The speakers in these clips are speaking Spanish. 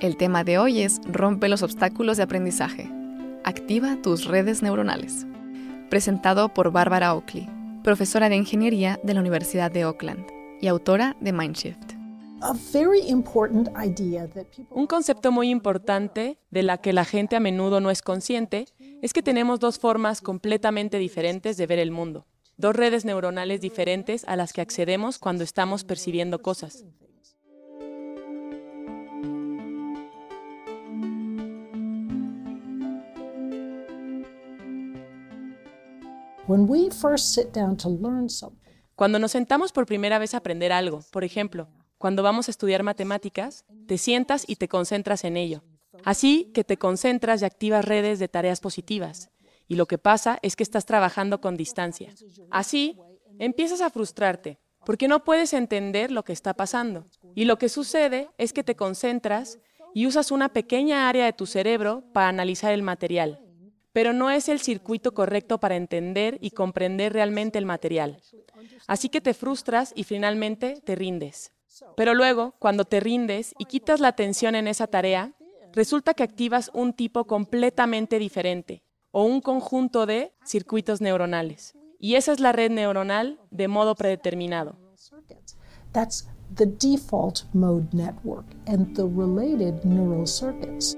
El tema de hoy es Rompe los obstáculos de aprendizaje. Activa tus redes neuronales. Presentado por Bárbara Oakley, profesora de ingeniería de la Universidad de Oakland y autora de Mindshift. Un concepto muy importante de la que la gente a menudo no es consciente es que tenemos dos formas completamente diferentes de ver el mundo, dos redes neuronales diferentes a las que accedemos cuando estamos percibiendo cosas. Cuando nos sentamos por primera vez a aprender algo, por ejemplo, cuando vamos a estudiar matemáticas, te sientas y te concentras en ello. Así que te concentras y activas redes de tareas positivas. Y lo que pasa es que estás trabajando con distancia. Así, empiezas a frustrarte, porque no puedes entender lo que está pasando. Y lo que sucede es que te concentras y usas una pequeña área de tu cerebro para analizar el material pero no es el circuito correcto para entender y comprender realmente el material. Así que te frustras y finalmente te rindes. Pero luego, cuando te rindes y quitas la atención en esa tarea, resulta que activas un tipo completamente diferente o un conjunto de circuitos neuronales. Y esa es la red neuronal de modo predeterminado. That's the default mode network and the related neural circuits.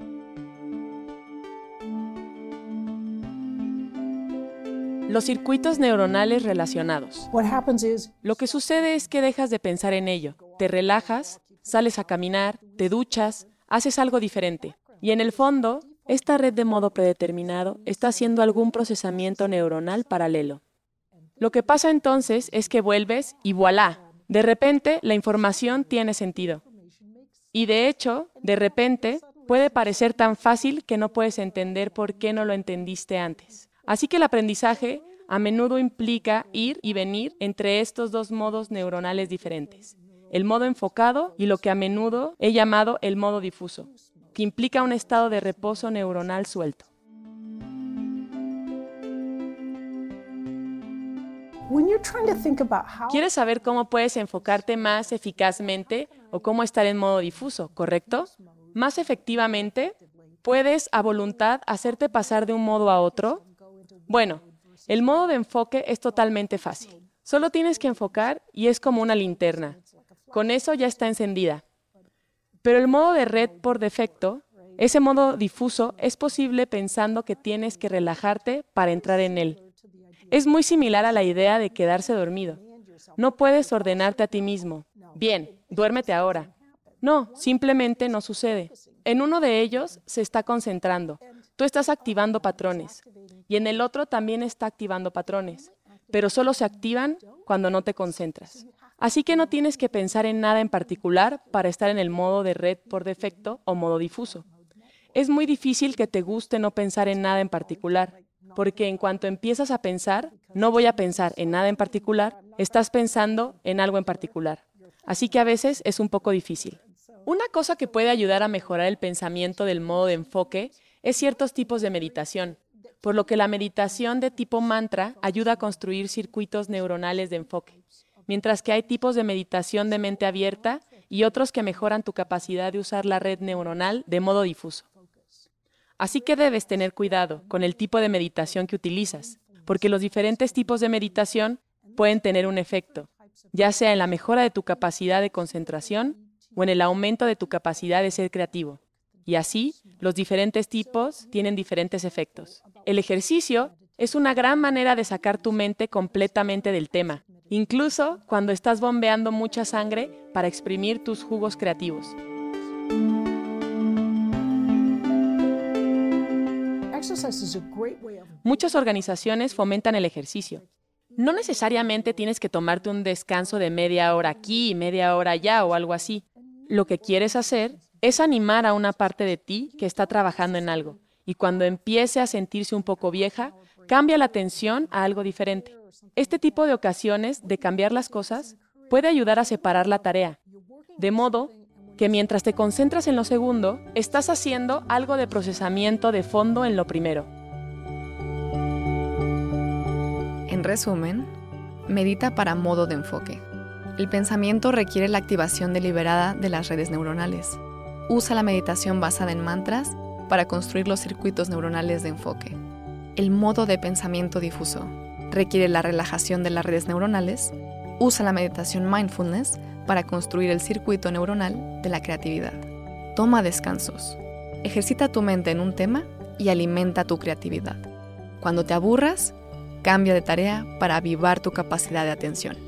Los circuitos neuronales relacionados. Lo que sucede es que dejas de pensar en ello, te relajas, sales a caminar, te duchas, haces algo diferente. Y en el fondo, esta red de modo predeterminado está haciendo algún procesamiento neuronal paralelo. Lo que pasa entonces es que vuelves y voilà, de repente la información tiene sentido. Y de hecho, de repente, puede parecer tan fácil que no puedes entender por qué no lo entendiste antes. Así que el aprendizaje a menudo implica ir y venir entre estos dos modos neuronales diferentes, el modo enfocado y lo que a menudo he llamado el modo difuso, que implica un estado de reposo neuronal suelto. ¿Quieres saber cómo puedes enfocarte más eficazmente o cómo estar en modo difuso, correcto? Más efectivamente, puedes a voluntad hacerte pasar de un modo a otro bueno, el modo de enfoque es totalmente fácil. Solo tienes que enfocar y es como una linterna. Con eso ya está encendida. Pero el modo de red por defecto, ese modo difuso, es posible pensando que tienes que relajarte para entrar en él. Es muy similar a la idea de quedarse dormido. No puedes ordenarte a ti mismo. Bien, duérmete ahora. No, simplemente no sucede. En uno de ellos se está concentrando. Tú estás activando patrones y en el otro también está activando patrones, pero solo se activan cuando no te concentras. Así que no tienes que pensar en nada en particular para estar en el modo de red por defecto o modo difuso. Es muy difícil que te guste no pensar en nada en particular, porque en cuanto empiezas a pensar, no voy a pensar en nada en particular, estás pensando en algo en particular. Así que a veces es un poco difícil. Una cosa que puede ayudar a mejorar el pensamiento del modo de enfoque es ciertos tipos de meditación, por lo que la meditación de tipo mantra ayuda a construir circuitos neuronales de enfoque, mientras que hay tipos de meditación de mente abierta y otros que mejoran tu capacidad de usar la red neuronal de modo difuso. Así que debes tener cuidado con el tipo de meditación que utilizas, porque los diferentes tipos de meditación pueden tener un efecto, ya sea en la mejora de tu capacidad de concentración o en el aumento de tu capacidad de ser creativo. Y así, los diferentes tipos tienen diferentes efectos. El ejercicio es una gran manera de sacar tu mente completamente del tema, incluso cuando estás bombeando mucha sangre para exprimir tus jugos creativos. Muchas organizaciones fomentan el ejercicio. No necesariamente tienes que tomarte un descanso de media hora aquí y media hora allá o algo así. Lo que quieres hacer es animar a una parte de ti que está trabajando en algo y cuando empiece a sentirse un poco vieja, cambia la atención a algo diferente. Este tipo de ocasiones de cambiar las cosas puede ayudar a separar la tarea, de modo que mientras te concentras en lo segundo, estás haciendo algo de procesamiento de fondo en lo primero. En resumen, medita para modo de enfoque. El pensamiento requiere la activación deliberada de las redes neuronales. Usa la meditación basada en mantras para construir los circuitos neuronales de enfoque. El modo de pensamiento difuso requiere la relajación de las redes neuronales. Usa la meditación mindfulness para construir el circuito neuronal de la creatividad. Toma descansos. Ejercita tu mente en un tema y alimenta tu creatividad. Cuando te aburras, cambia de tarea para avivar tu capacidad de atención.